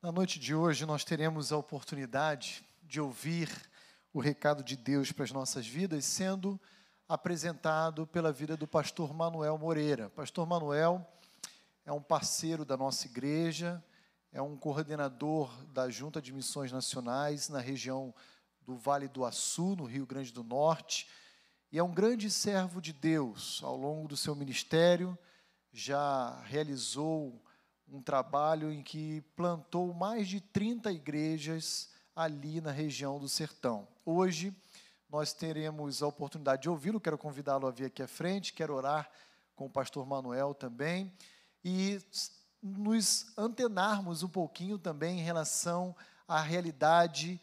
Na noite de hoje, nós teremos a oportunidade de ouvir o recado de Deus para as nossas vidas, sendo apresentado pela vida do pastor Manuel Moreira. Pastor Manuel é um parceiro da nossa igreja, é um coordenador da Junta de Missões Nacionais na região do Vale do Açu, no Rio Grande do Norte, e é um grande servo de Deus. Ao longo do seu ministério, já realizou um trabalho em que plantou mais de 30 igrejas ali na região do sertão. Hoje nós teremos a oportunidade de ouvi-lo, quero convidá-lo a vir aqui à frente, quero orar com o pastor Manuel também e nos antenarmos um pouquinho também em relação à realidade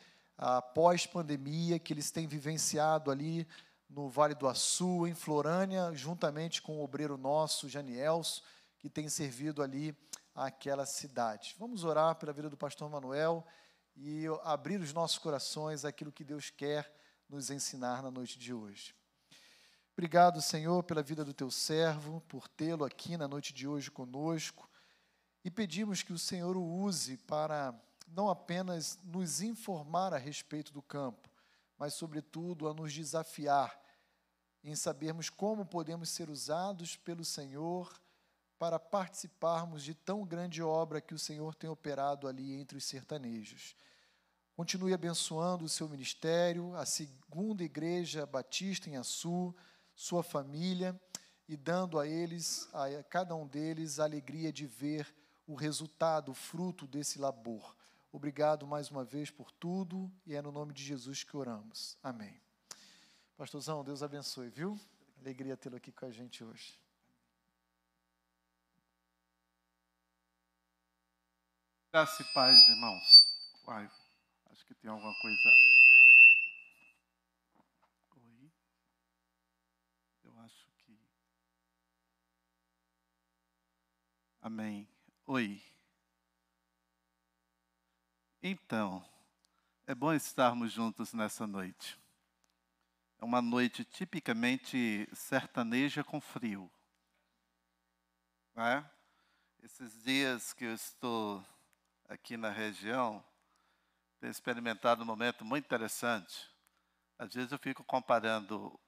pós-pandemia que eles têm vivenciado ali no Vale do Açu, em Florânia, juntamente com o obreiro nosso, Janielso, que tem servido ali àquela cidade. Vamos orar pela vida do pastor Manuel e abrir os nossos corações àquilo que Deus quer nos ensinar na noite de hoje. Obrigado, Senhor, pela vida do teu servo, por tê-lo aqui na noite de hoje conosco. E pedimos que o Senhor o use para não apenas nos informar a respeito do campo, mas, sobretudo, a nos desafiar em sabermos como podemos ser usados pelo Senhor para participarmos de tão grande obra que o Senhor tem operado ali entre os sertanejos. Continue abençoando o seu ministério, a segunda igreja batista em Açu, sua família e dando a eles, a cada um deles, a alegria de ver o resultado, o fruto desse labor. Obrigado mais uma vez por tudo e é no nome de Jesus que oramos. Amém. Pastorzão, Deus abençoe, viu? Alegria tê-lo aqui com a gente hoje. Graça e paz, irmãos. Uai, acho que tem alguma coisa. Oi. Eu acho que. Amém. Oi. Então, é bom estarmos juntos nessa noite. É uma noite tipicamente sertaneja com frio. É? Esses dias que eu estou aqui na região, tenho experimentado um momento muito interessante. Às vezes eu fico comparando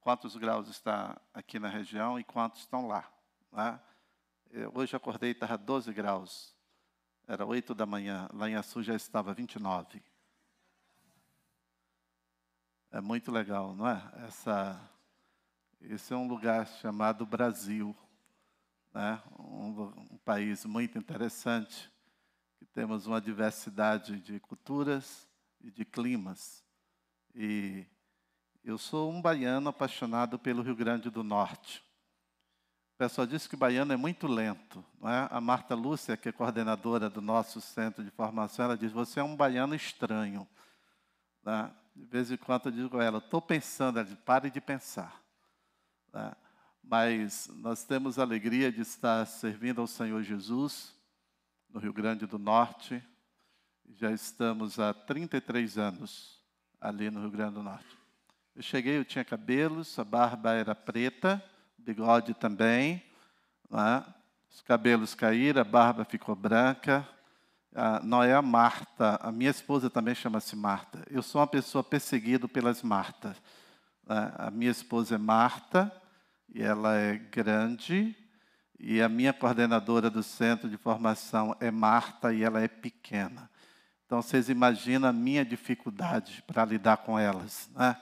quantos graus está aqui na região e quantos estão lá. Né? Hoje eu acordei e estava 12 graus. Era 8 da manhã. Lá em Açu já estava 29. É muito legal, não é? Essa, esse é um lugar chamado Brasil. Né? Um, um país muito interessante que temos uma diversidade de culturas e de climas. E eu sou um baiano apaixonado pelo Rio Grande do Norte. O pessoal diz que o baiano é muito lento. Não é? A Marta Lúcia, que é coordenadora do nosso centro de formação, ela diz: Você é um baiano estranho. Né? De vez em quando eu digo a ela: Estou pensando, ela diz, pare de pensar. Né? Mas nós temos a alegria de estar servindo ao Senhor Jesus no Rio Grande do Norte. Já estamos há 33 anos ali no Rio Grande do Norte. Eu cheguei, eu tinha cabelos, a barba era preta, bigode também. Né? Os cabelos caíram, a barba ficou branca. Ah, não é a Marta, a minha esposa também chama-se Marta. Eu sou uma pessoa perseguida pelas Martas. Né? A minha esposa é Marta, e ela é grande, e a minha coordenadora do centro de formação é Marta e ela é pequena. Então vocês imaginam a minha dificuldade para lidar com elas, né?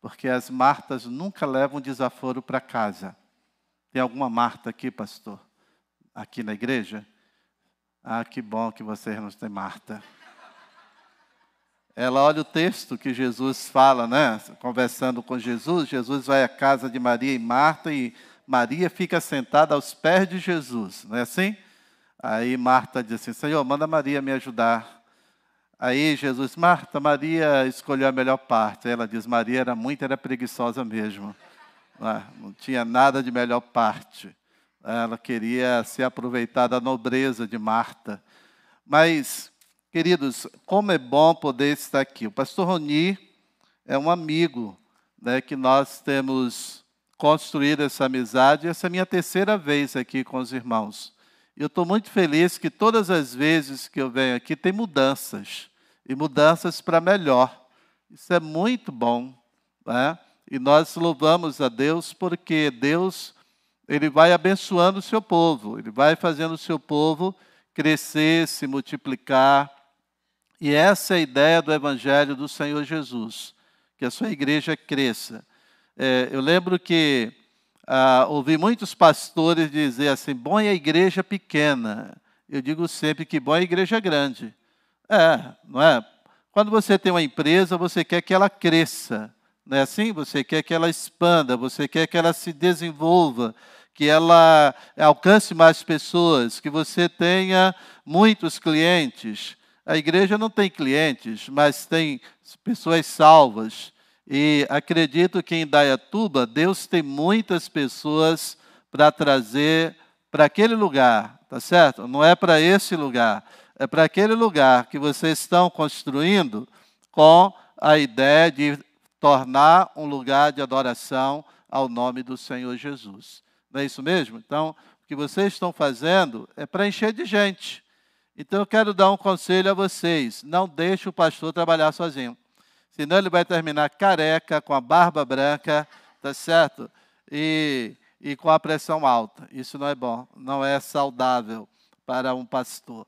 Porque as Martas nunca levam desaforo para casa. Tem alguma Marta aqui, pastor? Aqui na igreja? Ah, que bom que vocês não têm Marta. Ela olha o texto que Jesus fala, né? Conversando com Jesus, Jesus vai à casa de Maria e Marta e Maria fica sentada aos pés de Jesus, não é assim? Aí Marta diz assim: Senhor, manda Maria me ajudar. Aí Jesus, Marta, Maria escolheu a melhor parte. Ela diz: Maria era muito, era preguiçosa mesmo. Não, é? tinha nada de melhor parte. Ela queria se aproveitar da nobreza de Marta. Mas, queridos, como é bom poder estar aqui. O pastor Roni é um amigo né, que nós temos construído essa amizade. Essa é a minha terceira vez aqui com os irmãos. Eu estou muito feliz que todas as vezes que eu venho aqui tem mudanças, e mudanças para melhor. Isso é muito bom. Né? E nós louvamos a Deus porque Deus ele vai abençoando o seu povo, ele vai fazendo o seu povo crescer, se multiplicar. E essa é a ideia do Evangelho do Senhor Jesus, que a sua igreja cresça. É, eu lembro que ah, ouvi muitos pastores dizer assim: bom é a igreja pequena. Eu digo sempre que bom é a igreja grande. É, não é? Quando você tem uma empresa, você quer que ela cresça. Não é assim? Você quer que ela expanda, você quer que ela se desenvolva, que ela alcance mais pessoas, que você tenha muitos clientes. A igreja não tem clientes, mas tem pessoas salvas. E acredito que em Dayatuba, Deus tem muitas pessoas para trazer para aquele lugar, tá certo? Não é para esse lugar, é para aquele lugar que vocês estão construindo com a ideia de tornar um lugar de adoração ao nome do Senhor Jesus. Não é isso mesmo? Então, o que vocês estão fazendo é para encher de gente. Então, eu quero dar um conselho a vocês: não deixe o pastor trabalhar sozinho. Senão, ele vai terminar careca, com a barba branca, tá certo? E, e com a pressão alta. Isso não é bom, não é saudável para um pastor.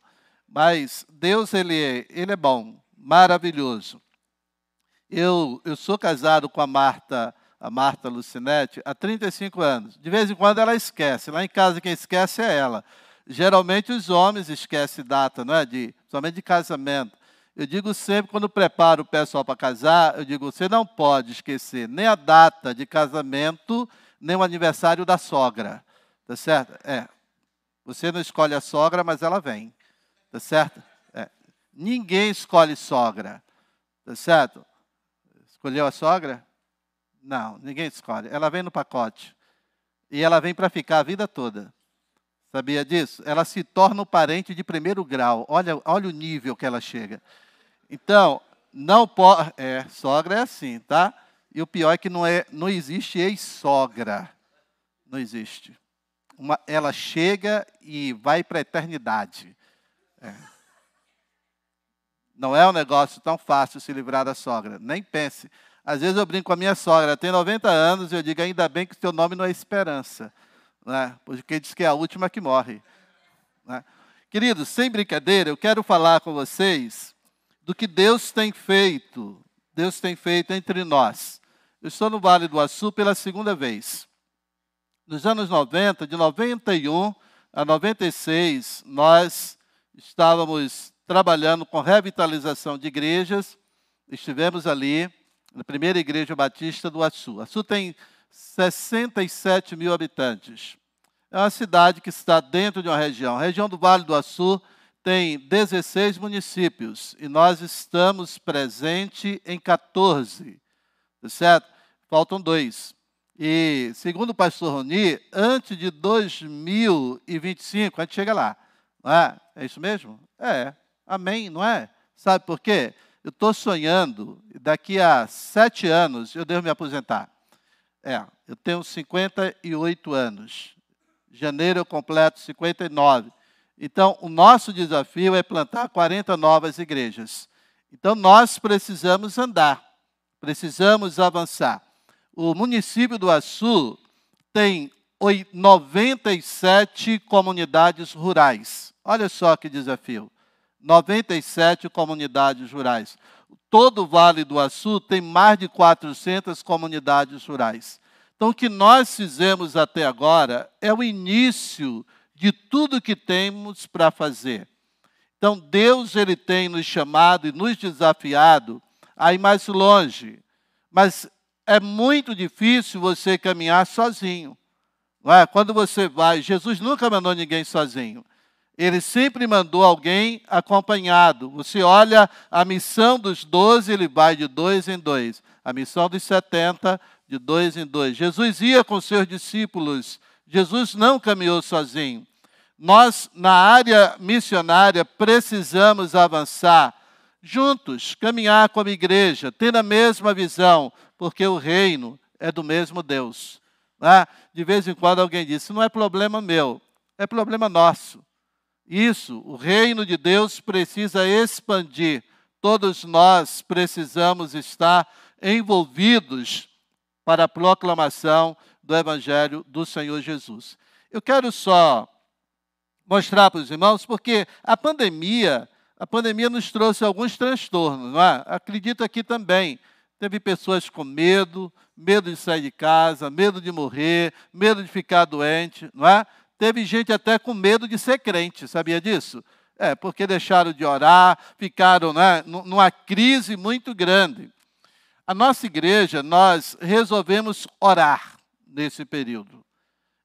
Mas Deus, ele é, ele é bom, maravilhoso. Eu, eu sou casado com a Marta a Marta Lucinete, há 35 anos. De vez em quando ela esquece. Lá em casa quem esquece é ela. Geralmente os homens esquecem data, não é? De, somente de casamento. Eu digo sempre, quando preparo o pessoal para casar, eu digo, você não pode esquecer nem a data de casamento, nem o aniversário da sogra. Tá certo? É. Você não escolhe a sogra, mas ela vem. Tá certo? É. Ninguém escolhe sogra. Tá certo? Escolheu a sogra? Não, ninguém escolhe. Ela vem no pacote. E ela vem para ficar a vida toda. Sabia disso? Ela se torna um parente de primeiro grau. Olha, olha o nível que ela chega. Então, não pode. É, sogra é assim, tá? E o pior é que não, é, não existe ex-sogra. Não existe. Uma, ela chega e vai para a eternidade. É. Não é um negócio tão fácil se livrar da sogra. Nem pense. Às vezes eu brinco com a minha sogra, tem 90 anos, e eu digo, ainda bem que o seu nome não é Esperança, né? porque diz que é a última que morre. Né? Queridos, sem brincadeira, eu quero falar com vocês do que Deus tem feito, Deus tem feito entre nós. Eu estou no Vale do Açu pela segunda vez. Nos anos 90, de 91 a 96, nós estávamos trabalhando com revitalização de igrejas, estivemos ali na primeira igreja batista do Açu. Açu tem 67 mil habitantes. É uma cidade que está dentro de uma região. A região do Vale do Açu tem 16 municípios e nós estamos presentes em 14, tá certo? Faltam dois. E, segundo o pastor Roni, antes de 2025, a gente chega lá. Não é? É isso mesmo? É. Amém, não é? Sabe por quê? eu estou sonhando, daqui a sete anos eu devo me aposentar. É, eu tenho 58 anos. Janeiro eu completo 59. Então, o nosso desafio é plantar 40 novas igrejas. Então, nós precisamos andar, precisamos avançar. O município do Açu tem 97 comunidades rurais. Olha só que desafio. 97 comunidades rurais. Todo o Vale do Açu tem mais de 400 comunidades rurais. Então, o que nós fizemos até agora é o início de tudo que temos para fazer. Então, Deus ele tem nos chamado e nos desafiado a ir mais longe. Mas é muito difícil você caminhar sozinho. É? Quando você vai, Jesus nunca mandou ninguém sozinho. Ele sempre mandou alguém acompanhado. Você olha a missão dos doze, ele vai de dois em dois. A missão dos setenta, de dois em dois. Jesus ia com seus discípulos. Jesus não caminhou sozinho. Nós, na área missionária, precisamos avançar juntos, caminhar como igreja, ter a mesma visão, porque o reino é do mesmo Deus. Né? De vez em quando alguém diz: não é problema meu, é problema nosso. Isso, o reino de Deus precisa expandir. Todos nós precisamos estar envolvidos para a proclamação do Evangelho do Senhor Jesus. Eu quero só mostrar para os irmãos, porque a pandemia, a pandemia nos trouxe alguns transtornos, não é? Acredito aqui também. Teve pessoas com medo, medo de sair de casa, medo de morrer, medo de ficar doente, não é? Teve gente até com medo de ser crente, sabia disso? É, porque deixaram de orar, ficaram né, numa crise muito grande. A nossa igreja, nós resolvemos orar nesse período.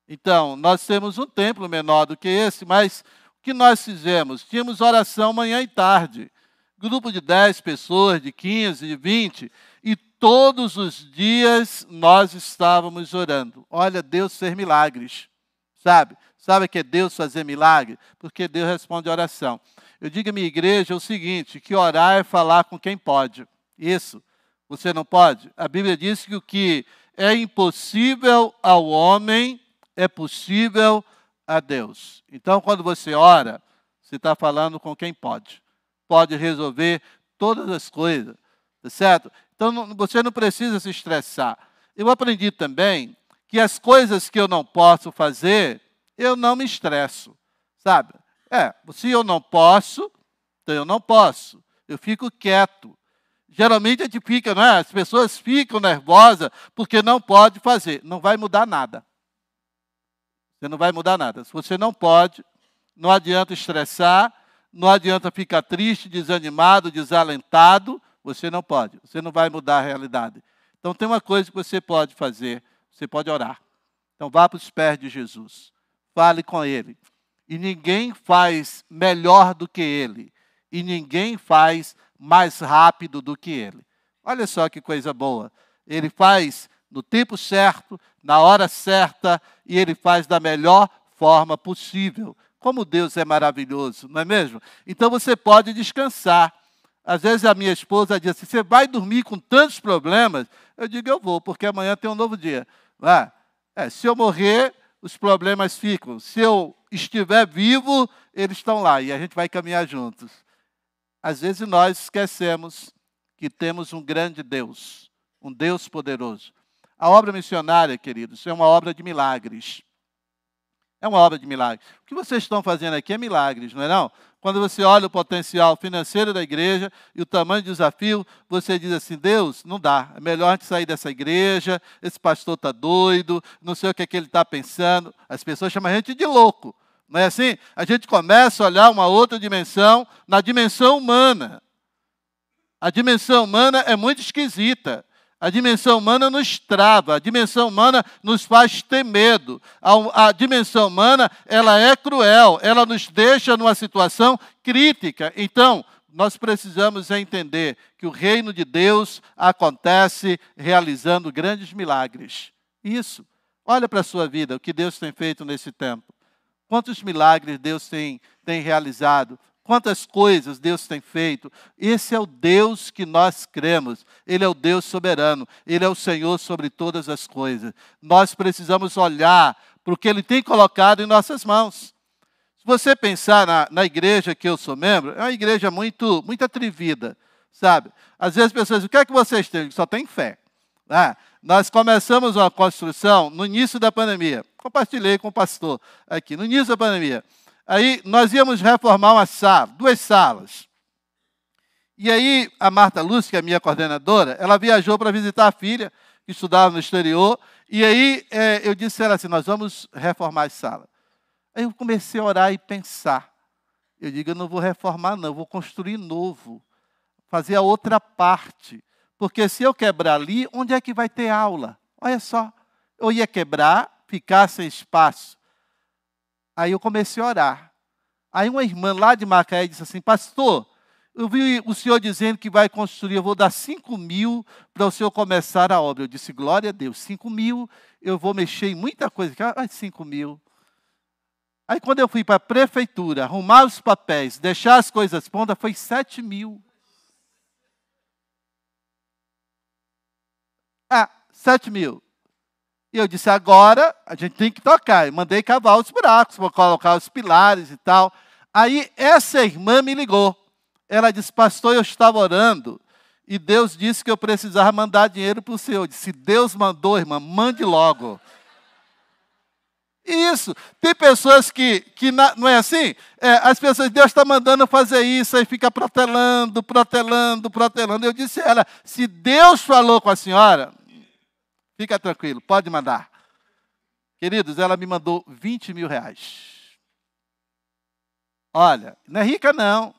Então, nós temos um templo menor do que esse, mas o que nós fizemos? Tínhamos oração manhã e tarde. Grupo de 10 pessoas, de 15, de 20, e todos os dias nós estávamos orando. Olha, Deus fez milagres sabe? Sabe que é Deus fazer milagre? Porque Deus responde a oração. Eu digo à minha igreja o seguinte: que orar é falar com quem pode. Isso. Você não pode? A Bíblia diz que o que é impossível ao homem é possível a Deus. Então, quando você ora, você está falando com quem pode. Pode resolver todas as coisas, tá certo? Então, não, você não precisa se estressar. Eu aprendi também que as coisas que eu não posso fazer, eu não me estresso, sabe? É, se eu não posso, então eu não posso. Eu fico quieto. Geralmente a gente fica, não é? As pessoas ficam nervosas porque não pode fazer. Não vai mudar nada. Você não vai mudar nada. Se você não pode, não adianta estressar, não adianta ficar triste, desanimado, desalentado. Você não pode. Você não vai mudar a realidade. Então tem uma coisa que você pode fazer você pode orar. Então vá para os pés de Jesus. Fale com ele. E ninguém faz melhor do que ele. E ninguém faz mais rápido do que ele. Olha só que coisa boa. Ele faz no tempo certo, na hora certa, e ele faz da melhor forma possível. Como Deus é maravilhoso, não é mesmo? Então você pode descansar. Às vezes a minha esposa diz assim: você vai dormir com tantos problemas? Eu digo: eu vou, porque amanhã tem um novo dia. Ah, é, se eu morrer, os problemas ficam. Se eu estiver vivo, eles estão lá e a gente vai caminhar juntos. Às vezes nós esquecemos que temos um grande Deus, um Deus poderoso. A obra missionária, queridos, é uma obra de milagres. É uma obra de milagres. O que vocês estão fazendo aqui é milagres, não é não? Quando você olha o potencial financeiro da igreja e o tamanho do desafio, você diz assim: Deus, não dá, é melhor a gente sair dessa igreja, esse pastor está doido, não sei o que, é que ele está pensando. As pessoas chamam a gente de louco, não é assim? A gente começa a olhar uma outra dimensão, na dimensão humana. A dimensão humana é muito esquisita. A dimensão humana nos trava, a dimensão humana nos faz ter medo. A, a, dimensão humana, ela é cruel, ela nos deixa numa situação crítica. Então, nós precisamos entender que o reino de Deus acontece realizando grandes milagres. Isso. Olha para a sua vida, o que Deus tem feito nesse tempo. Quantos milagres Deus tem, tem realizado? Quantas coisas Deus tem feito. Esse é o Deus que nós cremos. Ele é o Deus soberano. Ele é o Senhor sobre todas as coisas. Nós precisamos olhar para o que Ele tem colocado em nossas mãos. Se você pensar na, na igreja que eu sou membro, é uma igreja muito, muito atrevida, sabe? Às vezes as pessoas dizem, o que é que vocês têm? Só tem fé. Ah, nós começamos uma construção no início da pandemia. Compartilhei com o pastor aqui, no início da pandemia. Aí nós íamos reformar uma sala, duas salas. E aí a Marta Lúcia, que é minha coordenadora, ela viajou para visitar a filha, que estudava no exterior. E aí é, eu disse a ela assim: nós vamos reformar as salas. Aí eu comecei a orar e pensar. Eu digo, eu não vou reformar, não, eu vou construir novo. Fazer a outra parte. Porque se eu quebrar ali, onde é que vai ter aula? Olha só. Eu ia quebrar, ficar sem espaço. Aí eu comecei a orar. Aí uma irmã lá de Macaé disse assim, pastor, eu vi o senhor dizendo que vai construir, eu vou dar 5 mil para o senhor começar a obra. Eu disse, glória a Deus, 5 mil, eu vou mexer em muita coisa. Ah, 5 mil. Aí quando eu fui para a prefeitura, arrumar os papéis, deixar as coisas prontas, foi 7 mil. 7 mil. E eu disse, agora a gente tem que tocar. E mandei cavar os buracos, vou colocar os pilares e tal. Aí essa irmã me ligou. Ela disse, pastor, eu estava orando e Deus disse que eu precisava mandar dinheiro para o senhor. Eu disse, Deus mandou, irmã, mande logo. Isso. Tem pessoas que, que na, não é assim? É, as pessoas, Deus está mandando fazer isso, aí fica protelando, protelando, protelando. Eu disse a ela, se Deus falou com a senhora, fica tranquilo, pode mandar. Queridos, ela me mandou 20 mil reais. Olha, não é rica não.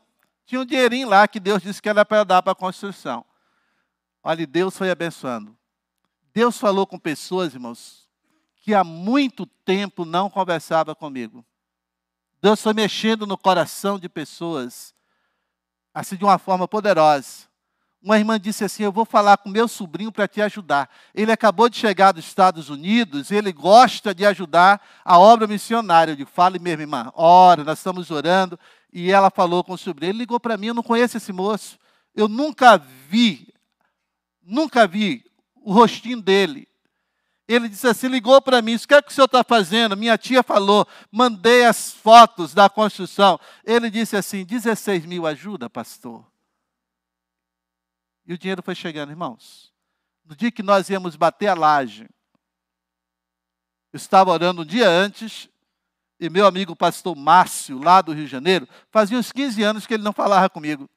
Tinha um dinheirinho lá que Deus disse que era para dar para a construção. Olha, Deus foi abençoando. Deus falou com pessoas, irmãos, que há muito tempo não conversava comigo. Deus foi mexendo no coração de pessoas, assim de uma forma poderosa. Uma irmã disse assim: Eu vou falar com meu sobrinho para te ajudar. Ele acabou de chegar dos Estados Unidos, ele gosta de ajudar a obra missionária. Eu digo: Fale mesmo, irmã. Ora, nós estamos orando. E ela falou com o sobrinho. Ele ligou para mim: Eu não conheço esse moço. Eu nunca vi, nunca vi o rostinho dele. Ele disse assim: ligou para mim, o que é que o senhor está fazendo? Minha tia falou, mandei as fotos da construção. Ele disse assim: 16 mil ajuda, pastor. E o dinheiro foi chegando, irmãos. No dia que nós íamos bater a laje, eu estava orando um dia antes, e meu amigo pastor Márcio, lá do Rio de Janeiro, fazia uns 15 anos que ele não falava comigo.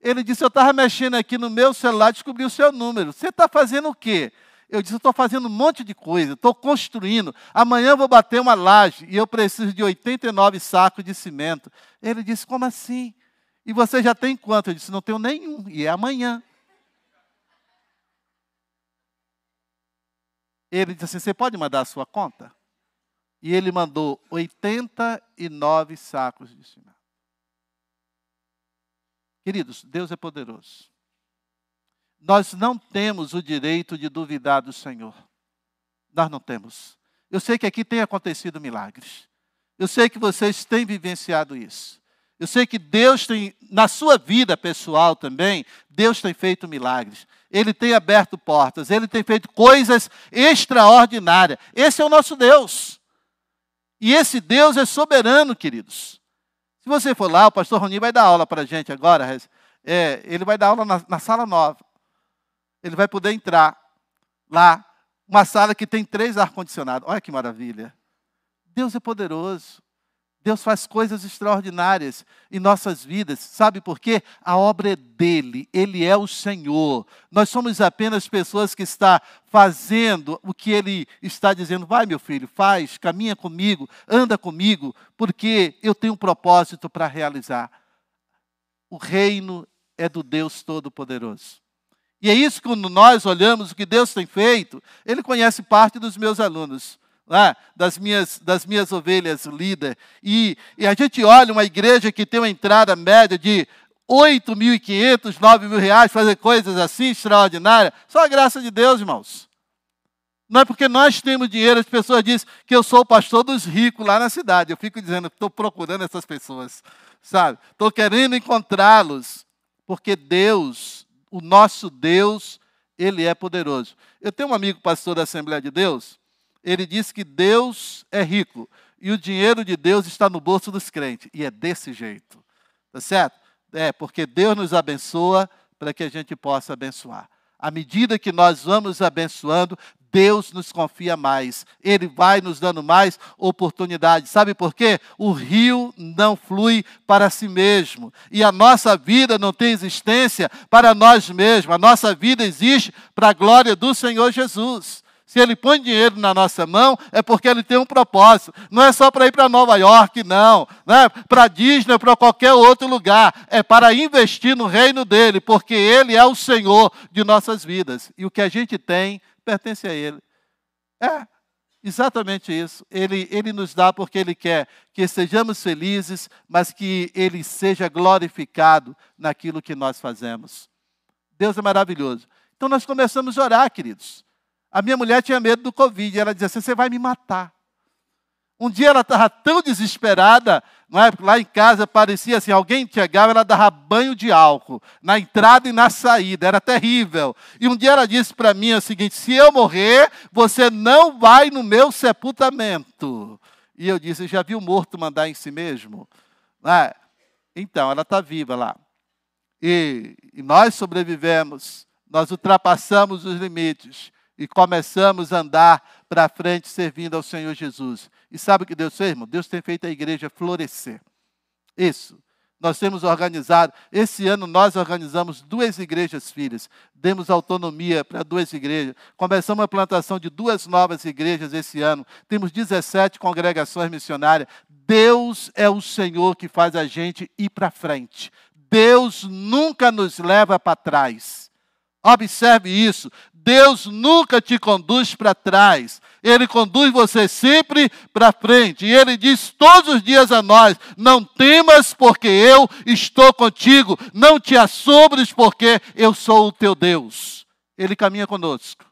Ele disse: Eu estava mexendo aqui no meu celular, descobri o seu número. Você está fazendo o quê? Eu disse: Eu estou fazendo um monte de coisa, estou construindo. Amanhã vou bater uma laje e eu preciso de 89 sacos de cimento. Ele disse: Como assim? E você já tem quanto? Eu disse: Não tenho nenhum, e é amanhã. Ele disse assim: Você pode mandar a sua conta? E ele mandou 89 sacos de cimento. Queridos, Deus é poderoso. Nós não temos o direito de duvidar do Senhor. Nós não temos. Eu sei que aqui tem acontecido milagres. Eu sei que vocês têm vivenciado isso. Eu sei que Deus tem, na sua vida pessoal também, Deus tem feito milagres. Ele tem aberto portas, ele tem feito coisas extraordinárias. Esse é o nosso Deus. E esse Deus é soberano, queridos. Se você for lá, o pastor Roni vai dar aula para a gente agora. É, ele vai dar aula na, na sala nova. Ele vai poder entrar lá, uma sala que tem três ar-condicionados. Olha que maravilha. Deus é poderoso. Deus faz coisas extraordinárias em nossas vidas. Sabe por quê? A obra é dele, ele é o Senhor. Nós somos apenas pessoas que está fazendo o que ele está dizendo. Vai, meu filho, faz, caminha comigo, anda comigo, porque eu tenho um propósito para realizar. O reino é do Deus Todo-Poderoso. E é isso que quando nós olhamos o que Deus tem feito, ele conhece parte dos meus alunos das, minhas, das minhas ovelhas líder. E, e a gente olha uma igreja que tem uma entrada média de 8.500, 9 mil reais, fazer coisas assim extraordinárias. Só a graça de Deus, irmãos. Não é porque nós temos dinheiro, as pessoas dizem que eu sou o pastor dos ricos lá na cidade. Eu fico dizendo, estou procurando essas pessoas, sabe? Estou querendo encontrá-los, porque Deus, o nosso Deus, Ele é poderoso. Eu tenho um amigo pastor da Assembleia de Deus, ele diz que Deus é rico e o dinheiro de Deus está no bolso dos crentes. E é desse jeito. Tá certo? É, porque Deus nos abençoa para que a gente possa abençoar. À medida que nós vamos abençoando, Deus nos confia mais. Ele vai nos dando mais oportunidades. Sabe por quê? O rio não flui para si mesmo. E a nossa vida não tem existência para nós mesmos. A nossa vida existe para a glória do Senhor Jesus. Se ele põe dinheiro na nossa mão, é porque ele tem um propósito. Não é só para ir para Nova York, não. não é para Disney, para qualquer outro lugar. É para investir no reino dele, porque ele é o Senhor de nossas vidas. E o que a gente tem pertence a ele. É, exatamente isso. Ele, ele nos dá porque ele quer que sejamos felizes, mas que ele seja glorificado naquilo que nós fazemos. Deus é maravilhoso. Então nós começamos a orar, queridos. A minha mulher tinha medo do Covid. Ela dizia assim: você vai me matar. Um dia ela estava tão desesperada, não é? lá em casa parecia assim: alguém chegava, ela dava banho de álcool, na entrada e na saída, era terrível. E um dia ela disse para mim o seguinte: se eu morrer, você não vai no meu sepultamento. E eu disse: já viu morto mandar em si mesmo? É? Então, ela está viva lá. E, e nós sobrevivemos, nós ultrapassamos os limites e começamos a andar para frente servindo ao Senhor Jesus. E sabe o que Deus fez, irmão? Deus tem feito a igreja florescer. Isso. Nós temos organizado, esse ano nós organizamos duas igrejas filhas, demos autonomia para duas igrejas, começamos a plantação de duas novas igrejas esse ano, temos 17 congregações missionárias. Deus é o Senhor que faz a gente ir para frente. Deus nunca nos leva para trás. Observe isso. Deus nunca te conduz para trás. Ele conduz você sempre para frente. E ele diz todos os dias a nós: Não temas, porque eu estou contigo. Não te assombres, porque eu sou o teu Deus. Ele caminha conosco.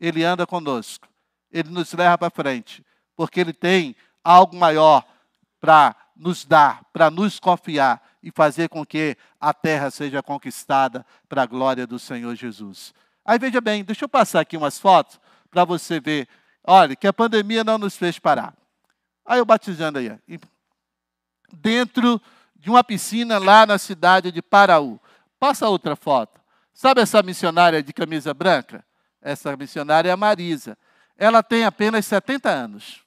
Ele anda conosco. Ele nos leva para frente. Porque ele tem algo maior para nos dar, para nos confiar e fazer com que a terra seja conquistada para a glória do Senhor Jesus. Aí veja bem, deixa eu passar aqui umas fotos para você ver. Olha, que a pandemia não nos fez parar. Aí eu batizando aí. Dentro de uma piscina lá na cidade de Paraú. Passa outra foto. Sabe essa missionária de camisa branca? Essa missionária é a Marisa. Ela tem apenas 70 anos.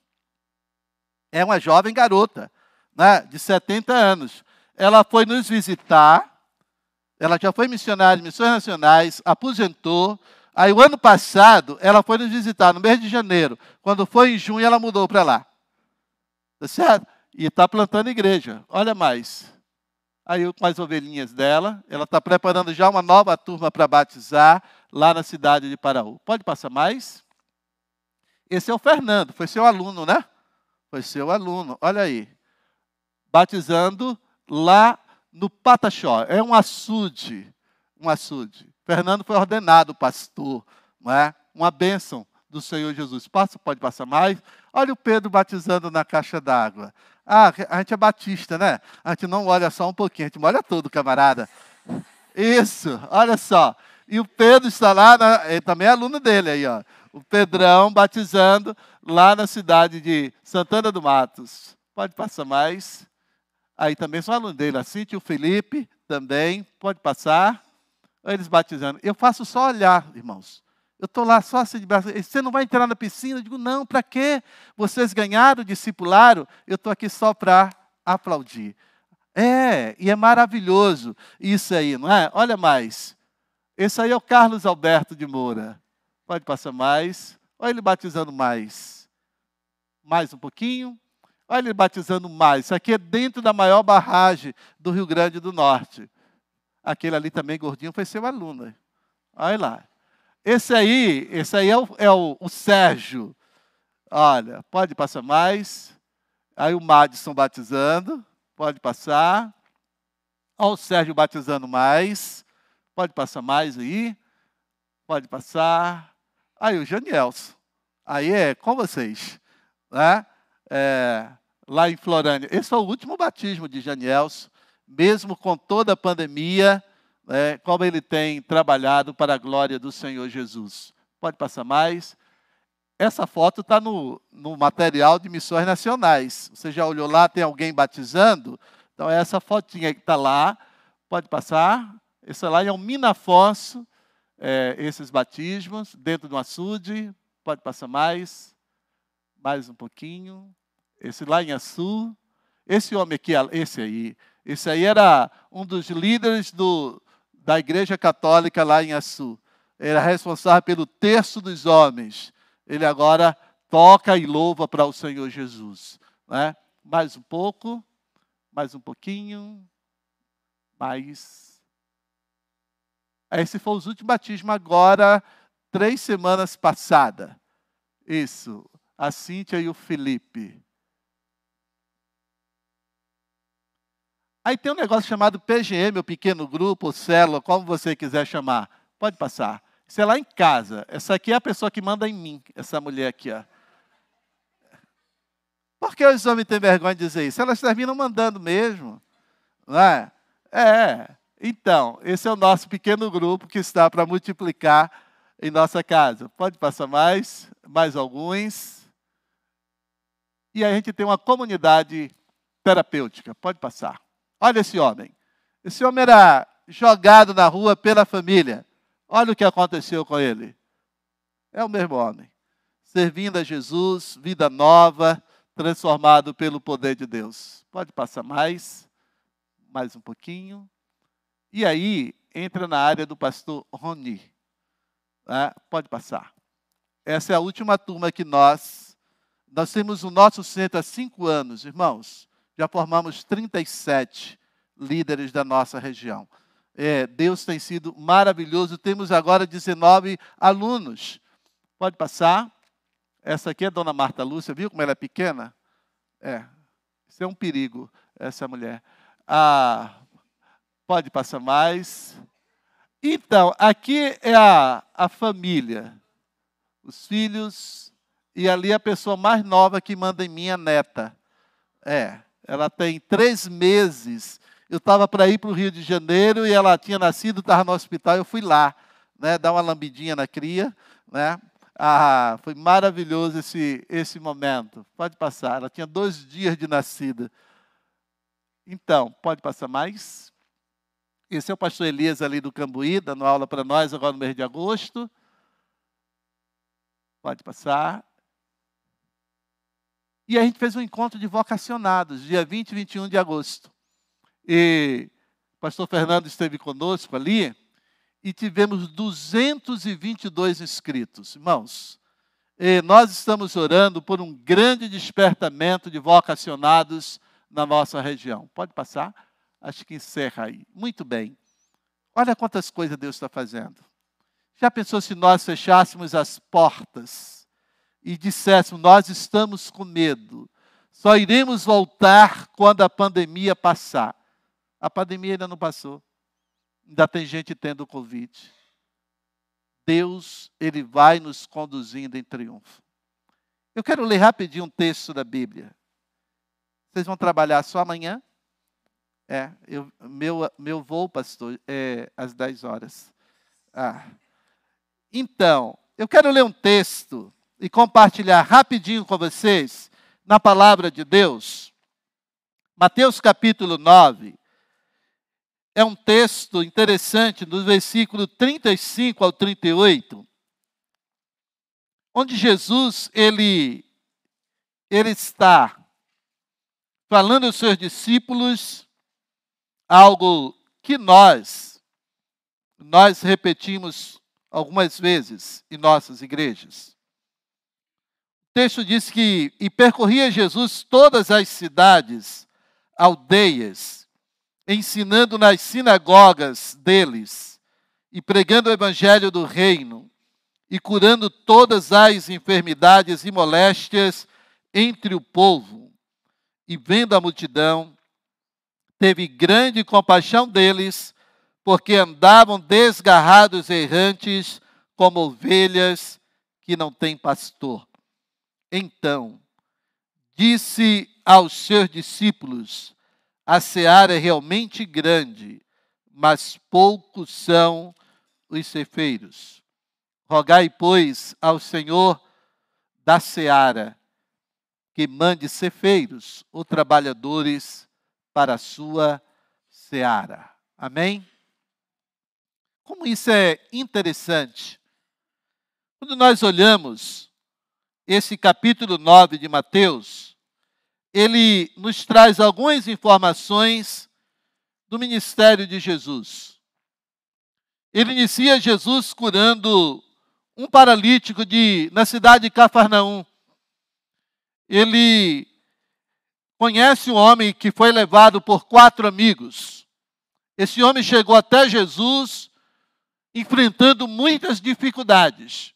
É uma jovem garota, né, de 70 anos ela foi nos visitar. Ela já foi missionária em missões nacionais, aposentou. Aí, o ano passado, ela foi nos visitar, no mês de janeiro. Quando foi em junho, ela mudou para lá. Tá certo? E está plantando igreja. Olha mais. Aí, com as ovelhinhas dela, ela está preparando já uma nova turma para batizar lá na cidade de Paraú. Pode passar mais? Esse é o Fernando, foi seu aluno, né? Foi seu aluno. Olha aí. Batizando lá no Pataxó. É um açude, um açude. Fernando foi ordenado pastor, não é? Uma bênção do Senhor Jesus. Passa, pode passar mais. Olha o Pedro batizando na caixa d'água. Ah, a gente é batista, né? A gente não olha só um pouquinho, a gente olha todo, camarada. Isso, olha só. E o Pedro está lá, na, ele também é aluno dele aí, ó. O Pedrão batizando lá na cidade de Santana do Matos. Pode passar mais. Aí também são alunos dele, a Cintia e o Felipe também, pode passar. Eles batizando. Eu faço só olhar, irmãos. Eu estou lá só assim de braço. Você não vai entrar na piscina? Eu digo, não, para quê? Vocês ganharam, discipularam, eu estou aqui só para aplaudir. É, e é maravilhoso isso aí, não é? Olha mais. Esse aí é o Carlos Alberto de Moura. Pode passar mais. Olha ele batizando mais. Mais um pouquinho. Olha ele batizando mais. Isso aqui é dentro da maior barragem do Rio Grande do Norte. Aquele ali também gordinho foi seu aluno. Olha lá. Esse aí, esse aí é o, é o, o Sérgio. Olha, pode passar mais. Aí o Madison batizando. Pode passar. Olha o Sérgio batizando mais. Pode passar mais aí. Pode passar. Aí o Janielson. Aí é com vocês. Né? É, lá em Florânia. Esse é o último batismo de Janielson, mesmo com toda a pandemia, né, como ele tem trabalhado para a glória do Senhor Jesus. Pode passar mais. Essa foto está no, no material de missões nacionais. Você já olhou lá, tem alguém batizando? Então, é essa fotinha que está lá. Pode passar. Esse lá é o Minafonso, é, esses batismos, dentro do açude. Pode passar mais. Mais um pouquinho esse lá em Açu, esse homem aqui, esse aí, esse aí era um dos líderes do, da Igreja Católica lá em Açu. Era responsável pelo terço dos homens. Ele agora toca e louva para o Senhor Jesus. Né? Mais um pouco, mais um pouquinho, mais. Esse foi os últimos batismos agora, três semanas passadas. Isso, a Cíntia e o Felipe. Aí tem um negócio chamado PGM, o pequeno grupo, ou célula, como você quiser chamar. Pode passar. Isso é lá em casa. Essa aqui é a pessoa que manda em mim, essa mulher aqui. Ó. Por que os homens têm vergonha de dizer isso? Elas terminam mandando mesmo. Não é? É. Então, esse é o nosso pequeno grupo que está para multiplicar em nossa casa. Pode passar mais, mais alguns. E a gente tem uma comunidade terapêutica. Pode passar. Olha esse homem. Esse homem era jogado na rua pela família. Olha o que aconteceu com ele. É o mesmo homem. Servindo a Jesus, vida nova, transformado pelo poder de Deus. Pode passar mais, mais um pouquinho. E aí entra na área do pastor Roni. Ah, pode passar. Essa é a última turma que nós. Nós temos o nosso centro há cinco anos, irmãos. Já formamos 37 líderes da nossa região. É, Deus tem sido maravilhoso. Temos agora 19 alunos. Pode passar. Essa aqui é a dona Marta Lúcia, viu como ela é pequena? É, isso é um perigo, essa mulher. Ah, pode passar mais. Então, aqui é a, a família, os filhos, e ali a pessoa mais nova que manda em minha neta. É, ela tem três meses eu estava para ir para o Rio de Janeiro e ela tinha nascido, estava no hospital, eu fui lá, né, dar uma lambidinha na cria, né? Ah, foi maravilhoso esse, esse momento. Pode passar. Ela tinha dois dias de nascida. Então, pode passar mais. Esse é o pastor Elias ali do Cambuí, dando aula para nós agora no mês de agosto. Pode passar. E a gente fez um encontro de vocacionados, dia 20 e 21 de agosto. E o pastor Fernando esteve conosco ali e tivemos 222 inscritos. Irmãos, nós estamos orando por um grande despertamento de vocacionados na nossa região. Pode passar? Acho que encerra aí. Muito bem. Olha quantas coisas Deus está fazendo. Já pensou se nós fechássemos as portas e disséssemos: nós estamos com medo, só iremos voltar quando a pandemia passar? A pandemia ainda não passou. Ainda tem gente tendo Covid. Deus, Ele vai nos conduzindo em triunfo. Eu quero ler rapidinho um texto da Bíblia. Vocês vão trabalhar só amanhã? É, eu, meu, meu voo, pastor, é às 10 horas. Ah. Então, eu quero ler um texto e compartilhar rapidinho com vocês na palavra de Deus. Mateus capítulo 9, é um texto interessante, do versículo 35 ao 38, onde Jesus ele, ele está falando aos seus discípulos algo que nós, nós repetimos algumas vezes em nossas igrejas. O texto diz que, e percorria Jesus todas as cidades, aldeias, ensinando nas sinagogas deles e pregando o evangelho do reino e curando todas as enfermidades e moléstias entre o povo. E vendo a multidão, teve grande compaixão deles, porque andavam desgarrados e errantes como ovelhas que não têm pastor. Então, disse aos seus discípulos: a seara é realmente grande, mas poucos são os cefeiros. Rogai, pois, ao Senhor da seara que mande cefeiros ou trabalhadores para a sua seara. Amém? Como isso é interessante. Quando nós olhamos esse capítulo 9 de Mateus, ele nos traz algumas informações do ministério de Jesus. Ele inicia Jesus curando um paralítico de, na cidade de Cafarnaum. Ele conhece um homem que foi levado por quatro amigos. Esse homem chegou até Jesus enfrentando muitas dificuldades.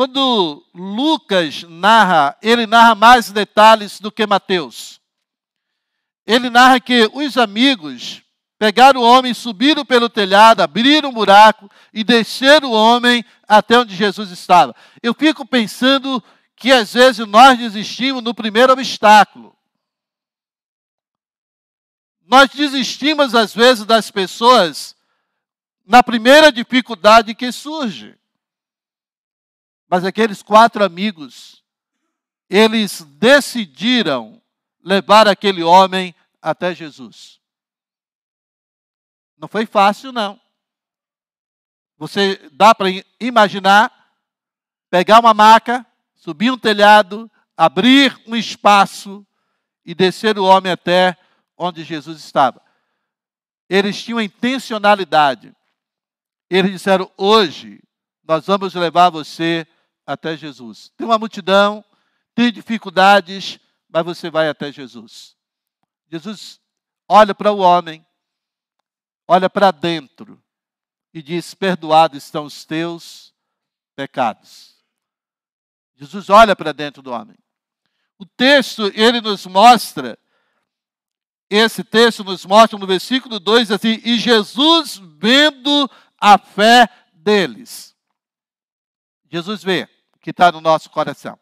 Quando Lucas narra, ele narra mais detalhes do que Mateus. Ele narra que os amigos pegaram o homem, subiram pelo telhado, abriram um buraco e desceram o homem até onde Jesus estava. Eu fico pensando que às vezes nós desistimos no primeiro obstáculo. Nós desistimos às vezes das pessoas na primeira dificuldade que surge. Mas aqueles quatro amigos, eles decidiram levar aquele homem até Jesus. Não foi fácil, não. Você dá para imaginar pegar uma maca, subir um telhado, abrir um espaço e descer o homem até onde Jesus estava. Eles tinham intencionalidade. Eles disseram: hoje nós vamos levar você até Jesus. Tem uma multidão, tem dificuldades, mas você vai até Jesus. Jesus olha para o homem, olha para dentro e diz: Perdoados estão os teus pecados. Jesus olha para dentro do homem. O texto, ele nos mostra, esse texto nos mostra no versículo 2 assim: E Jesus, vendo a fé deles. Jesus vê o que está no nosso coração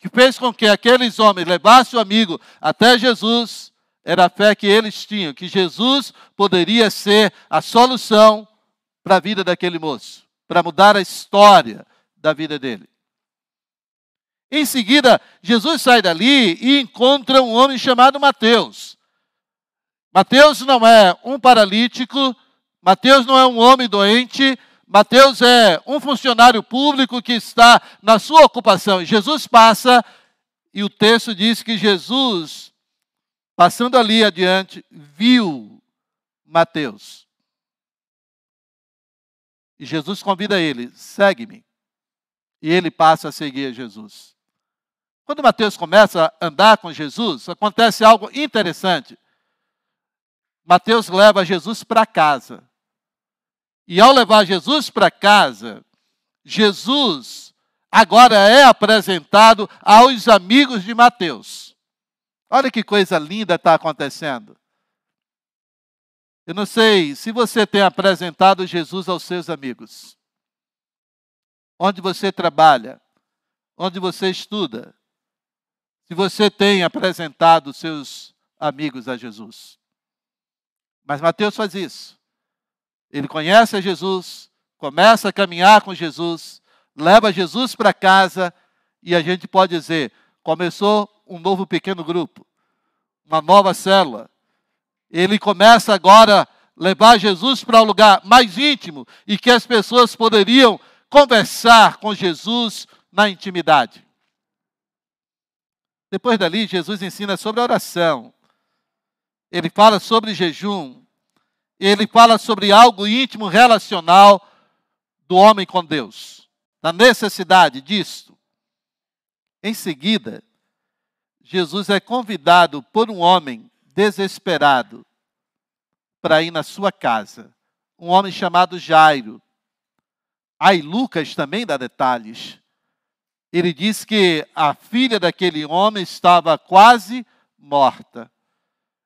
que fez com que aqueles homens levassem o amigo até Jesus, era a fé que eles tinham, que Jesus poderia ser a solução para a vida daquele moço, para mudar a história da vida dele. Em seguida, Jesus sai dali e encontra um homem chamado Mateus. Mateus não é um paralítico, Mateus não é um homem doente, Mateus é um funcionário público que está na sua ocupação. Jesus passa e o texto diz que Jesus, passando ali adiante, viu Mateus. E Jesus convida ele: segue-me. E ele passa a seguir Jesus. Quando Mateus começa a andar com Jesus, acontece algo interessante. Mateus leva Jesus para casa. E ao levar Jesus para casa, Jesus agora é apresentado aos amigos de Mateus. Olha que coisa linda está acontecendo. Eu não sei se você tem apresentado Jesus aos seus amigos. Onde você trabalha, onde você estuda. Se você tem apresentado seus amigos a Jesus. Mas Mateus faz isso. Ele conhece a Jesus, começa a caminhar com Jesus, leva Jesus para casa e a gente pode dizer: começou um novo pequeno grupo, uma nova célula. Ele começa agora a levar Jesus para um lugar mais íntimo e que as pessoas poderiam conversar com Jesus na intimidade. Depois dali, Jesus ensina sobre a oração. Ele fala sobre jejum ele fala sobre algo íntimo, relacional do homem com Deus, da necessidade disso. Em seguida, Jesus é convidado por um homem desesperado para ir na sua casa, um homem chamado Jairo. Aí Lucas também dá detalhes. Ele diz que a filha daquele homem estava quase morta.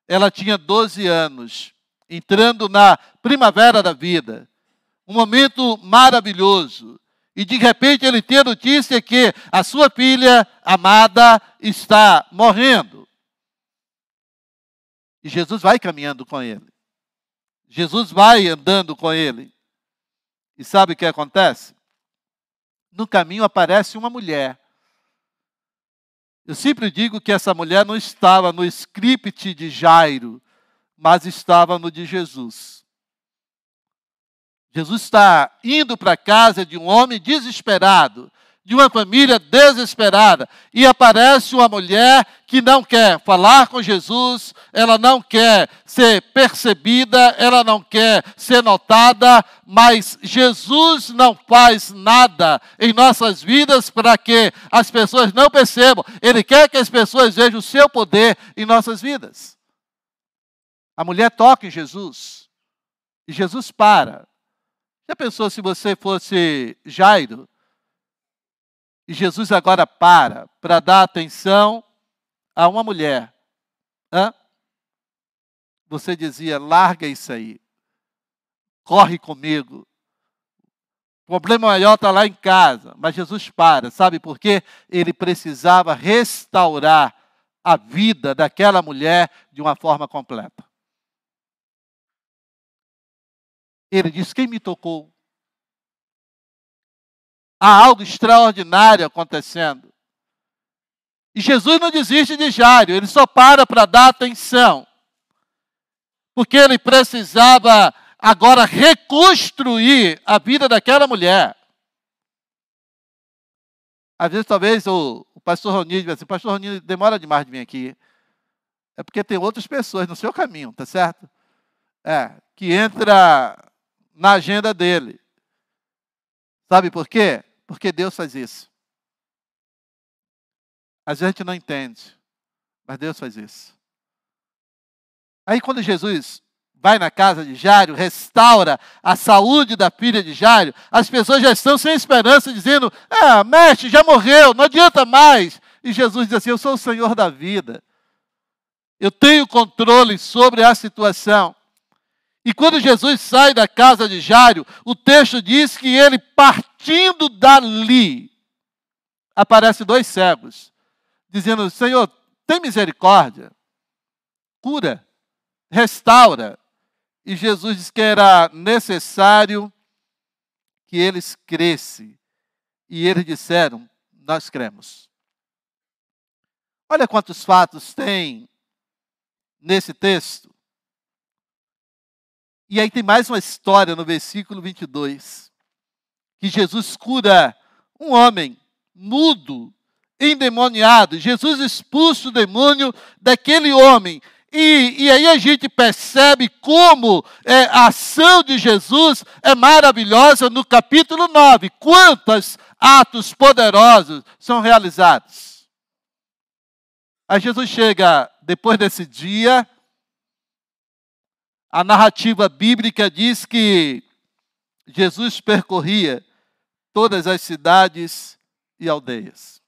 Ela tinha 12 anos entrando na primavera da vida, um momento maravilhoso. E de repente ele tem a notícia que a sua filha amada está morrendo. E Jesus vai caminhando com ele. Jesus vai andando com ele. E sabe o que acontece? No caminho aparece uma mulher. Eu sempre digo que essa mulher não estava no script de Jairo, mas estava no de Jesus. Jesus está indo para a casa de um homem desesperado, de uma família desesperada, e aparece uma mulher que não quer falar com Jesus, ela não quer ser percebida, ela não quer ser notada, mas Jesus não faz nada em nossas vidas para que as pessoas não percebam. Ele quer que as pessoas vejam o seu poder em nossas vidas. A mulher toca em Jesus e Jesus para. Já pensou se você fosse Jairo e Jesus agora para para dar atenção a uma mulher? Hã? Você dizia: larga isso aí, corre comigo. O problema maior está lá em casa, mas Jesus para, sabe por quê? Ele precisava restaurar a vida daquela mulher de uma forma completa. Ele diz: Quem me tocou? Há algo extraordinário acontecendo. E Jesus não desiste de Jairo, ele só para para dar atenção. Porque ele precisava agora reconstruir a vida daquela mulher. Às vezes, talvez, o, o pastor Rony diz assim, pastor Rony demora demais de vir aqui. É porque tem outras pessoas no seu caminho, tá certo? É, que entra na agenda dele. Sabe por quê? Porque Deus faz isso. A gente não entende, mas Deus faz isso. Aí quando Jesus vai na casa de Jário, restaura a saúde da filha de Jário, as pessoas já estão sem esperança, dizendo: Ah, mestre, já morreu, não adianta mais. E Jesus diz assim: Eu sou o Senhor da vida. Eu tenho controle sobre a situação. E quando Jesus sai da casa de Jário, o texto diz que ele, partindo dali, aparece dois cegos dizendo: Senhor, tem misericórdia, cura, restaura. E Jesus disse que era necessário que eles crescem. E eles disseram: Nós cremos. Olha quantos fatos tem nesse texto. E aí tem mais uma história no versículo 22, que Jesus cura um homem mudo endemoniado. Jesus expulsa o demônio daquele homem. E, e aí a gente percebe como é, a ação de Jesus é maravilhosa no capítulo 9. Quantos atos poderosos são realizados. Aí Jesus chega depois desse dia. A narrativa bíblica diz que Jesus percorria todas as cidades e aldeias.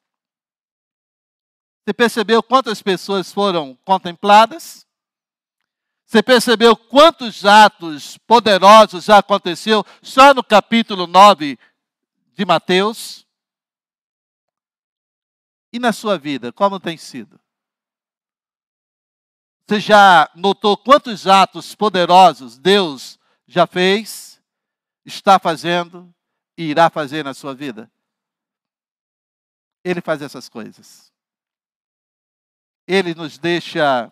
Você percebeu quantas pessoas foram contempladas? Você percebeu quantos atos poderosos já aconteceu só no capítulo 9 de Mateus? E na sua vida, como tem sido? Você já notou quantos atos poderosos Deus já fez, está fazendo e irá fazer na sua vida? Ele faz essas coisas ele nos deixa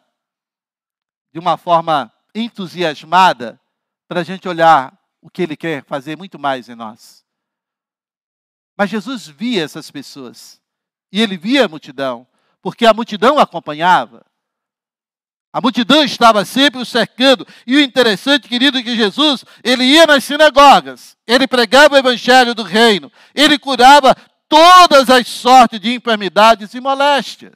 de uma forma entusiasmada para a gente olhar o que ele quer fazer muito mais em nós. Mas Jesus via essas pessoas e ele via a multidão, porque a multidão acompanhava. A multidão estava sempre o cercando. E o interessante, querido, é que Jesus, ele ia nas sinagogas, ele pregava o evangelho do reino, ele curava todas as sortes de enfermidades e moléstias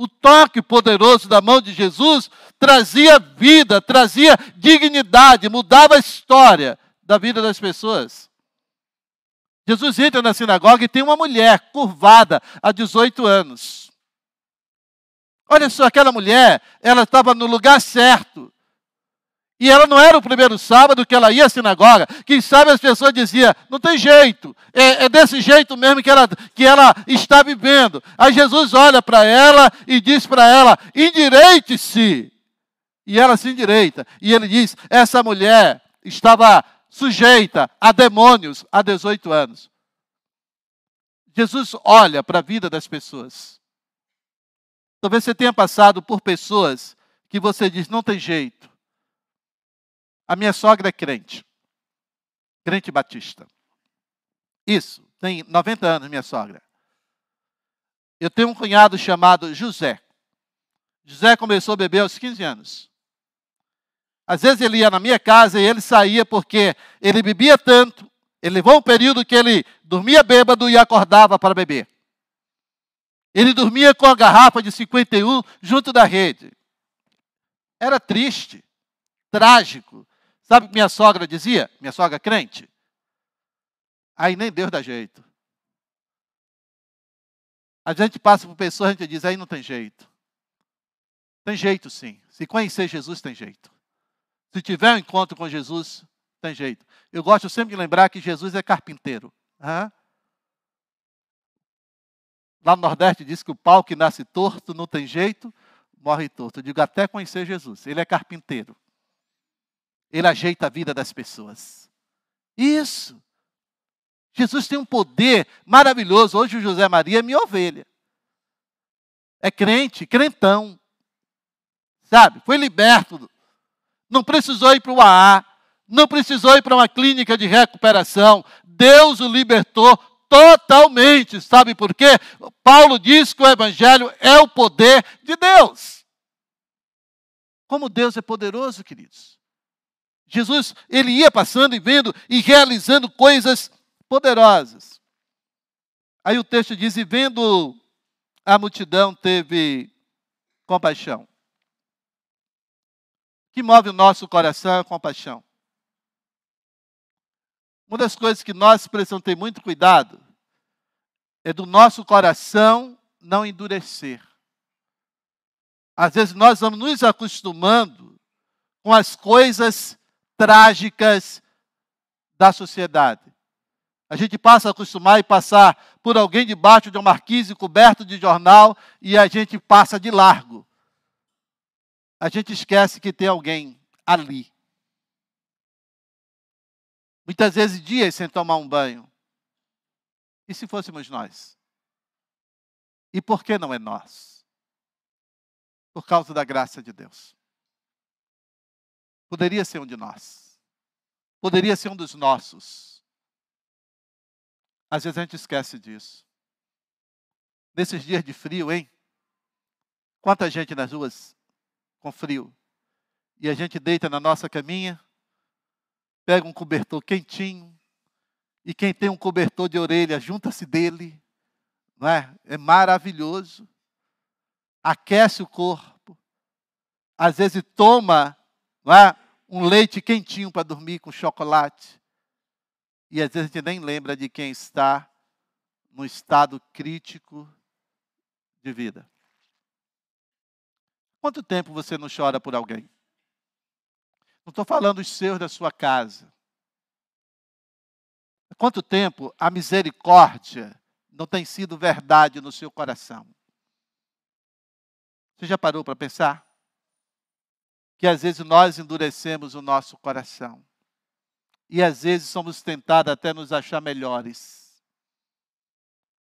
o toque poderoso da mão de Jesus trazia vida, trazia dignidade, mudava a história da vida das pessoas. Jesus entra na sinagoga e tem uma mulher curvada há 18 anos. Olha só, aquela mulher, ela estava no lugar certo. E ela não era o primeiro sábado que ela ia à sinagoga. Quem sabe as pessoas diziam, não tem jeito, é, é desse jeito mesmo que ela, que ela está vivendo. Aí Jesus olha para ela e diz para ela, endireite-se. E ela se endireita. E ele diz, essa mulher estava sujeita a demônios há 18 anos. Jesus olha para a vida das pessoas. Talvez você tenha passado por pessoas que você diz, não tem jeito. A minha sogra é crente. Crente batista. Isso, tem 90 anos, minha sogra. Eu tenho um cunhado chamado José. José começou a beber aos 15 anos. Às vezes ele ia na minha casa e ele saía porque ele bebia tanto. Ele levou um período que ele dormia bêbado e acordava para beber. Ele dormia com a garrafa de 51 junto da rede. Era triste, trágico. Sabe o que minha sogra dizia? Minha sogra crente. Aí nem Deus dá jeito. A gente passa por pessoas, a gente diz, aí não tem jeito. Tem jeito sim. Se conhecer Jesus, tem jeito. Se tiver um encontro com Jesus, tem jeito. Eu gosto sempre de lembrar que Jesus é carpinteiro. Lá no Nordeste diz que o pau que nasce torto não tem jeito, morre torto. Eu digo até conhecer Jesus. Ele é carpinteiro. Ele ajeita a vida das pessoas. Isso. Jesus tem um poder maravilhoso. Hoje o José Maria é minha ovelha. é crente, crentão. Sabe? Foi liberto. Não precisou ir para o AA, não precisou ir para uma clínica de recuperação. Deus o libertou totalmente. Sabe por quê? Paulo diz que o evangelho é o poder de Deus. Como Deus é poderoso, queridos. Jesus, ele ia passando e vendo e realizando coisas poderosas. Aí o texto diz: e vendo a multidão, teve compaixão. O que move o nosso coração é compaixão. Uma das coisas que nós precisamos ter muito cuidado é do nosso coração não endurecer. Às vezes nós vamos nos acostumando com as coisas trágicas da sociedade. A gente passa a acostumar e passar por alguém debaixo de uma marquise coberto de jornal e a gente passa de largo. A gente esquece que tem alguém ali Muitas vezes dias sem tomar um banho. E se fôssemos nós? E por que não é nós? Por causa da graça de Deus. Poderia ser um de nós. Poderia ser um dos nossos. Às vezes a gente esquece disso. Nesses dias de frio, hein? Quanta gente nas ruas com frio. E a gente deita na nossa caminha pega um cobertor quentinho, e quem tem um cobertor de orelha, junta-se dele, não é? É maravilhoso. Aquece o corpo. Às vezes toma não é? um leite quentinho para dormir com chocolate. E às vezes a gente nem lembra de quem está no estado crítico de vida. Quanto tempo você não chora por alguém? Não estou falando os seus da sua casa. Há quanto tempo a misericórdia não tem sido verdade no seu coração? Você já parou para pensar? Que às vezes nós endurecemos o nosso coração. E às vezes somos tentados até nos achar melhores.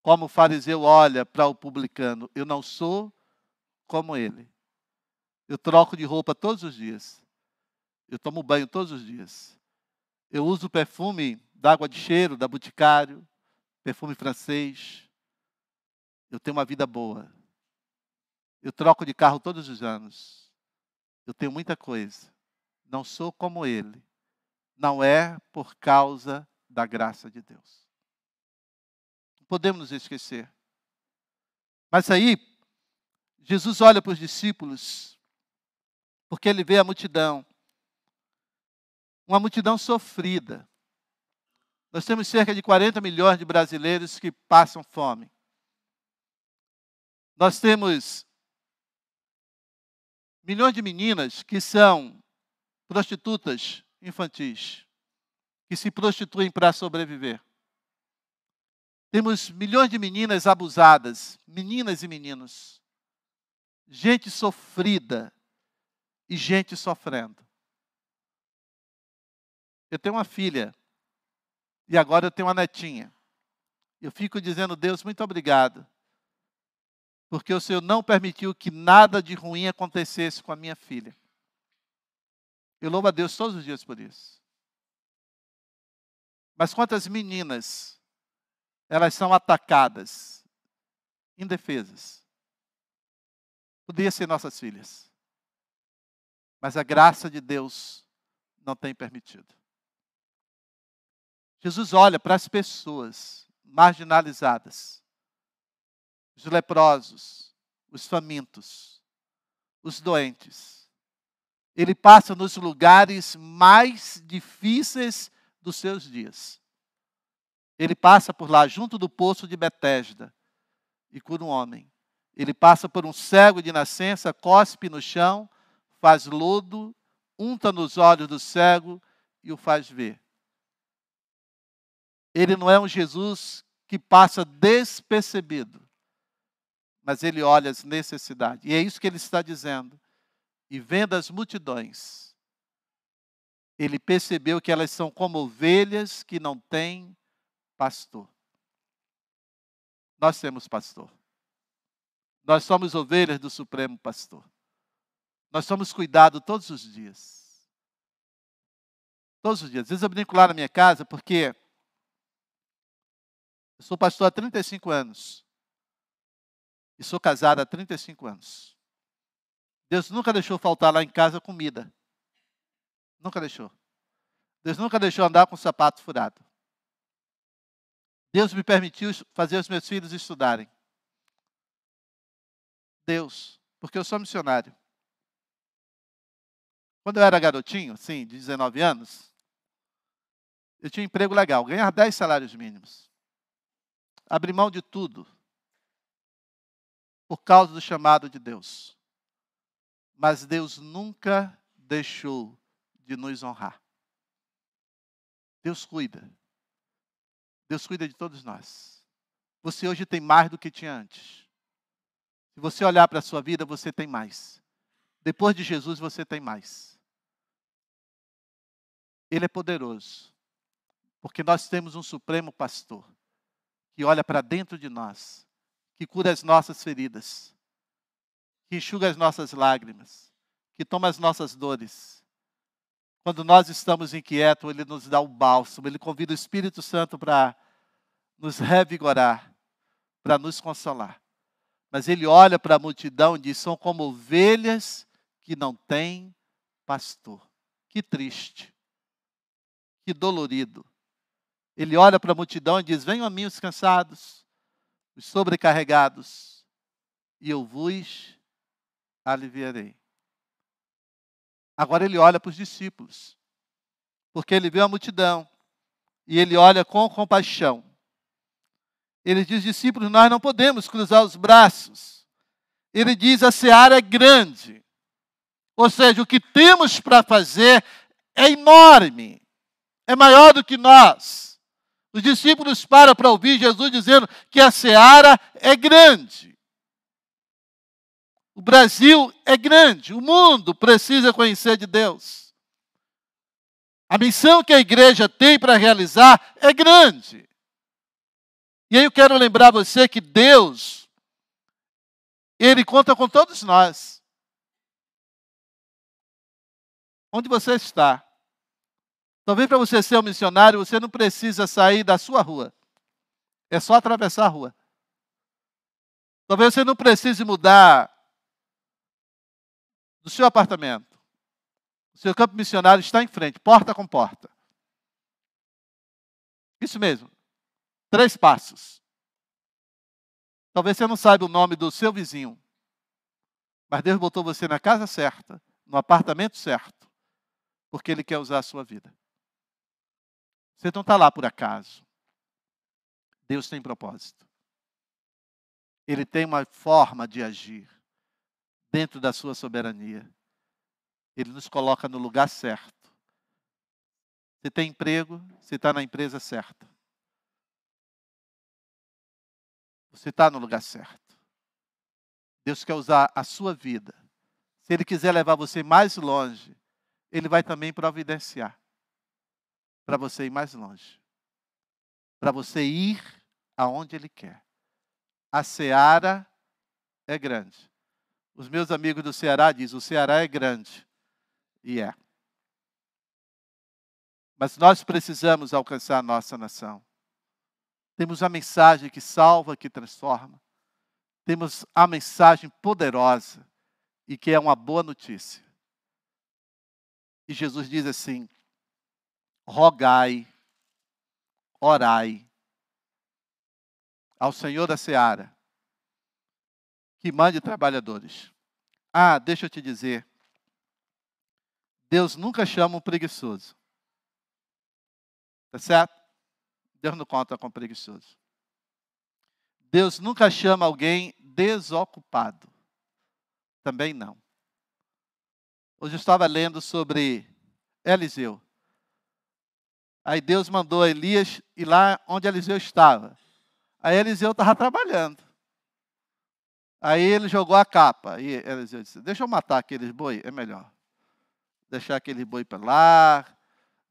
Como o fariseu olha para o publicano, eu não sou como ele. Eu troco de roupa todos os dias. Eu tomo banho todos os dias. Eu uso perfume d'água de cheiro, da Boticário, perfume francês. Eu tenho uma vida boa. Eu troco de carro todos os anos. Eu tenho muita coisa. Não sou como ele. Não é por causa da graça de Deus. Não podemos nos esquecer. Mas aí, Jesus olha para os discípulos, porque ele vê a multidão uma multidão sofrida. Nós temos cerca de 40 milhões de brasileiros que passam fome. Nós temos milhões de meninas que são prostitutas infantis, que se prostituem para sobreviver. Temos milhões de meninas abusadas, meninas e meninos. Gente sofrida e gente sofrendo. Eu tenho uma filha e agora eu tenho uma netinha. Eu fico dizendo, Deus, muito obrigado, porque o Senhor não permitiu que nada de ruim acontecesse com a minha filha. Eu louvo a Deus todos os dias por isso. Mas quantas meninas, elas são atacadas, indefesas. Podia ser nossas filhas. Mas a graça de Deus não tem permitido. Jesus olha para as pessoas marginalizadas, os leprosos, os famintos, os doentes. Ele passa nos lugares mais difíceis dos seus dias. Ele passa por lá, junto do poço de Betesda, e cura um homem. Ele passa por um cego de nascença, cospe no chão, faz lodo, unta nos olhos do cego e o faz ver. Ele não é um Jesus que passa despercebido, mas ele olha as necessidades. E é isso que ele está dizendo. E vendo as multidões, ele percebeu que elas são como ovelhas que não têm pastor. Nós temos pastor. Nós somos ovelhas do Supremo Pastor. Nós somos cuidados todos os dias. Todos os dias. Às vezes eu brinco lá na minha casa porque eu sou pastor há 35 anos. E sou casado há 35 anos. Deus nunca deixou faltar lá em casa comida. Nunca deixou. Deus nunca deixou andar com o sapato furado. Deus me permitiu fazer os meus filhos estudarem. Deus, porque eu sou missionário. Quando eu era garotinho, sim, de 19 anos, eu tinha um emprego legal, ganhar 10 salários mínimos. Abri mão de tudo por causa do chamado de Deus. Mas Deus nunca deixou de nos honrar. Deus cuida. Deus cuida de todos nós. Você hoje tem mais do que tinha antes. Se você olhar para a sua vida, você tem mais. Depois de Jesus, você tem mais. Ele é poderoso. Porque nós temos um supremo pastor que olha para dentro de nós, que cura as nossas feridas, que enxuga as nossas lágrimas, que toma as nossas dores. Quando nós estamos inquietos, Ele nos dá o bálsamo, Ele convida o Espírito Santo para nos revigorar, para nos consolar. Mas Ele olha para a multidão e diz: são como ovelhas que não têm pastor. Que triste, que dolorido. Ele olha para a multidão e diz: Venham a mim os cansados, os sobrecarregados, e eu vos aliviarei. Agora ele olha para os discípulos, porque ele vê a multidão e ele olha com compaixão. Ele diz: discípulos, nós não podemos cruzar os braços. Ele diz: a seara é grande. Ou seja, o que temos para fazer é enorme, é maior do que nós. Os discípulos param para ouvir Jesus dizendo que a seara é grande. O Brasil é grande, o mundo precisa conhecer de Deus. A missão que a igreja tem para realizar é grande. E aí eu quero lembrar você que Deus, Ele conta com todos nós. Onde você está? Talvez para você ser um missionário, você não precisa sair da sua rua. É só atravessar a rua. Talvez você não precise mudar do seu apartamento. O seu campo missionário está em frente, porta com porta. Isso mesmo. Três passos. Talvez você não saiba o nome do seu vizinho, mas Deus botou você na casa certa, no apartamento certo, porque Ele quer usar a sua vida. Você não está lá por acaso. Deus tem propósito. Ele tem uma forma de agir dentro da sua soberania. Ele nos coloca no lugar certo. Você tem emprego, você está na empresa certa. Você está no lugar certo. Deus quer usar a sua vida. Se Ele quiser levar você mais longe, Ele vai também providenciar para você ir mais longe. Para você ir aonde Ele quer. A seara é grande. Os meus amigos do Ceará dizem: o Ceará é grande. E é. Mas nós precisamos alcançar a nossa nação. Temos a mensagem que salva, que transforma. Temos a mensagem poderosa e que é uma boa notícia. E Jesus diz assim: rogai, orai ao Senhor da seara que mande trabalhadores. Ah, deixa eu te dizer. Deus nunca chama um preguiçoso. Tá certo? Deus não conta com preguiçoso. Deus nunca chama alguém desocupado. Também não. Hoje eu estava lendo sobre Eliseu. Aí Deus mandou Elias ir lá onde Eliseu estava. Aí Eliseu estava trabalhando. Aí ele jogou a capa. E Eliseu disse: Deixa eu matar aqueles boi, é melhor. Deixar aquele boi para lá.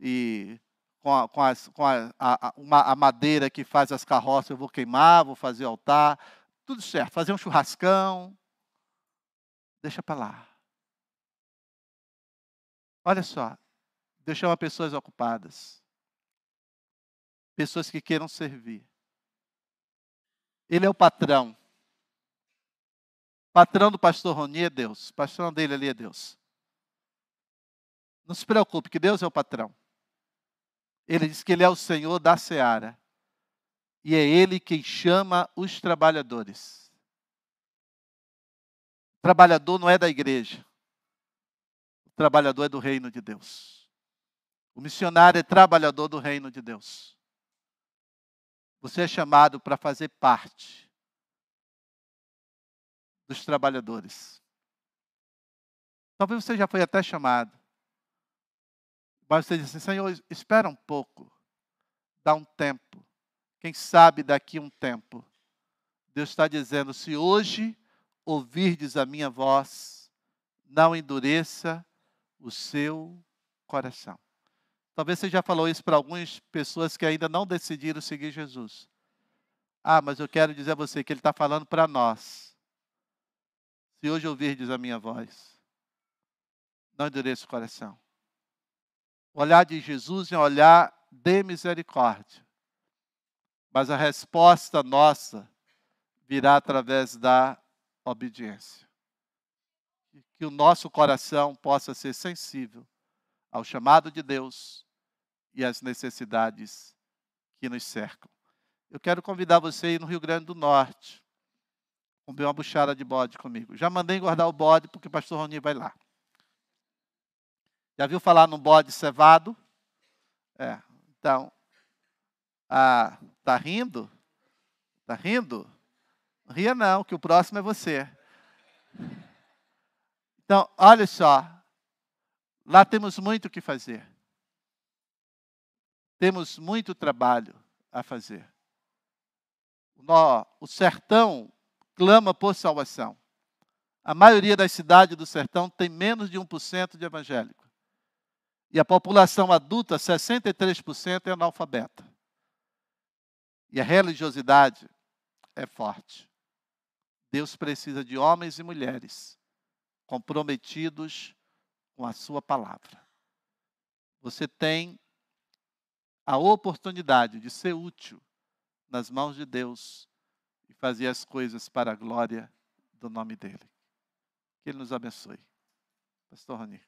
E com, a, com, as, com a, a, uma, a, madeira que faz as carroças eu vou queimar, vou fazer altar. tudo certo, fazer um churrascão, deixa para lá. Olha só, chama pessoas ocupadas, pessoas que queiram servir. Ele é o patrão. Patrão do pastor Roni é Deus. Patrão dele ali é Deus. Não se preocupe, que Deus é o patrão. Ele diz que Ele é o Senhor da seara. E é Ele quem chama os trabalhadores. O trabalhador não é da igreja. O trabalhador é do reino de Deus. O missionário é trabalhador do reino de Deus. Você é chamado para fazer parte dos trabalhadores. Talvez você já foi até chamado. Mas você diz assim, Senhor, espera um pouco. Dá um tempo. Quem sabe daqui um tempo. Deus está dizendo, se hoje ouvirdes a minha voz, não endureça o seu coração. Talvez você já falou isso para algumas pessoas que ainda não decidiram seguir Jesus. Ah, mas eu quero dizer a você que Ele está falando para nós se hoje ouvirdes a minha voz, não endureça o coração. O olhar de Jesus é um olhar de misericórdia. Mas a resposta nossa virá através da obediência. Que o nosso coração possa ser sensível ao chamado de Deus e às necessidades que nos cercam. Eu quero convidar você a ir no Rio Grande do Norte comer uma buchada de bode comigo. Já mandei engordar o bode porque o pastor Roni vai lá. Já viu falar no bode cevado? É, então, ah, tá rindo? Tá rindo? Não ria não, que o próximo é você. Então, olha só. Lá temos muito o que fazer. Temos muito trabalho a fazer. O sertão clama por salvação. A maioria das cidades do sertão tem menos de 1% de evangélico. E a população adulta, 63% é analfabeta. E a religiosidade é forte. Deus precisa de homens e mulheres comprometidos com a sua palavra. Você tem a oportunidade de ser útil nas mãos de Deus fazer as coisas para a glória do nome dele. Que ele nos abençoe. Pastor Rani.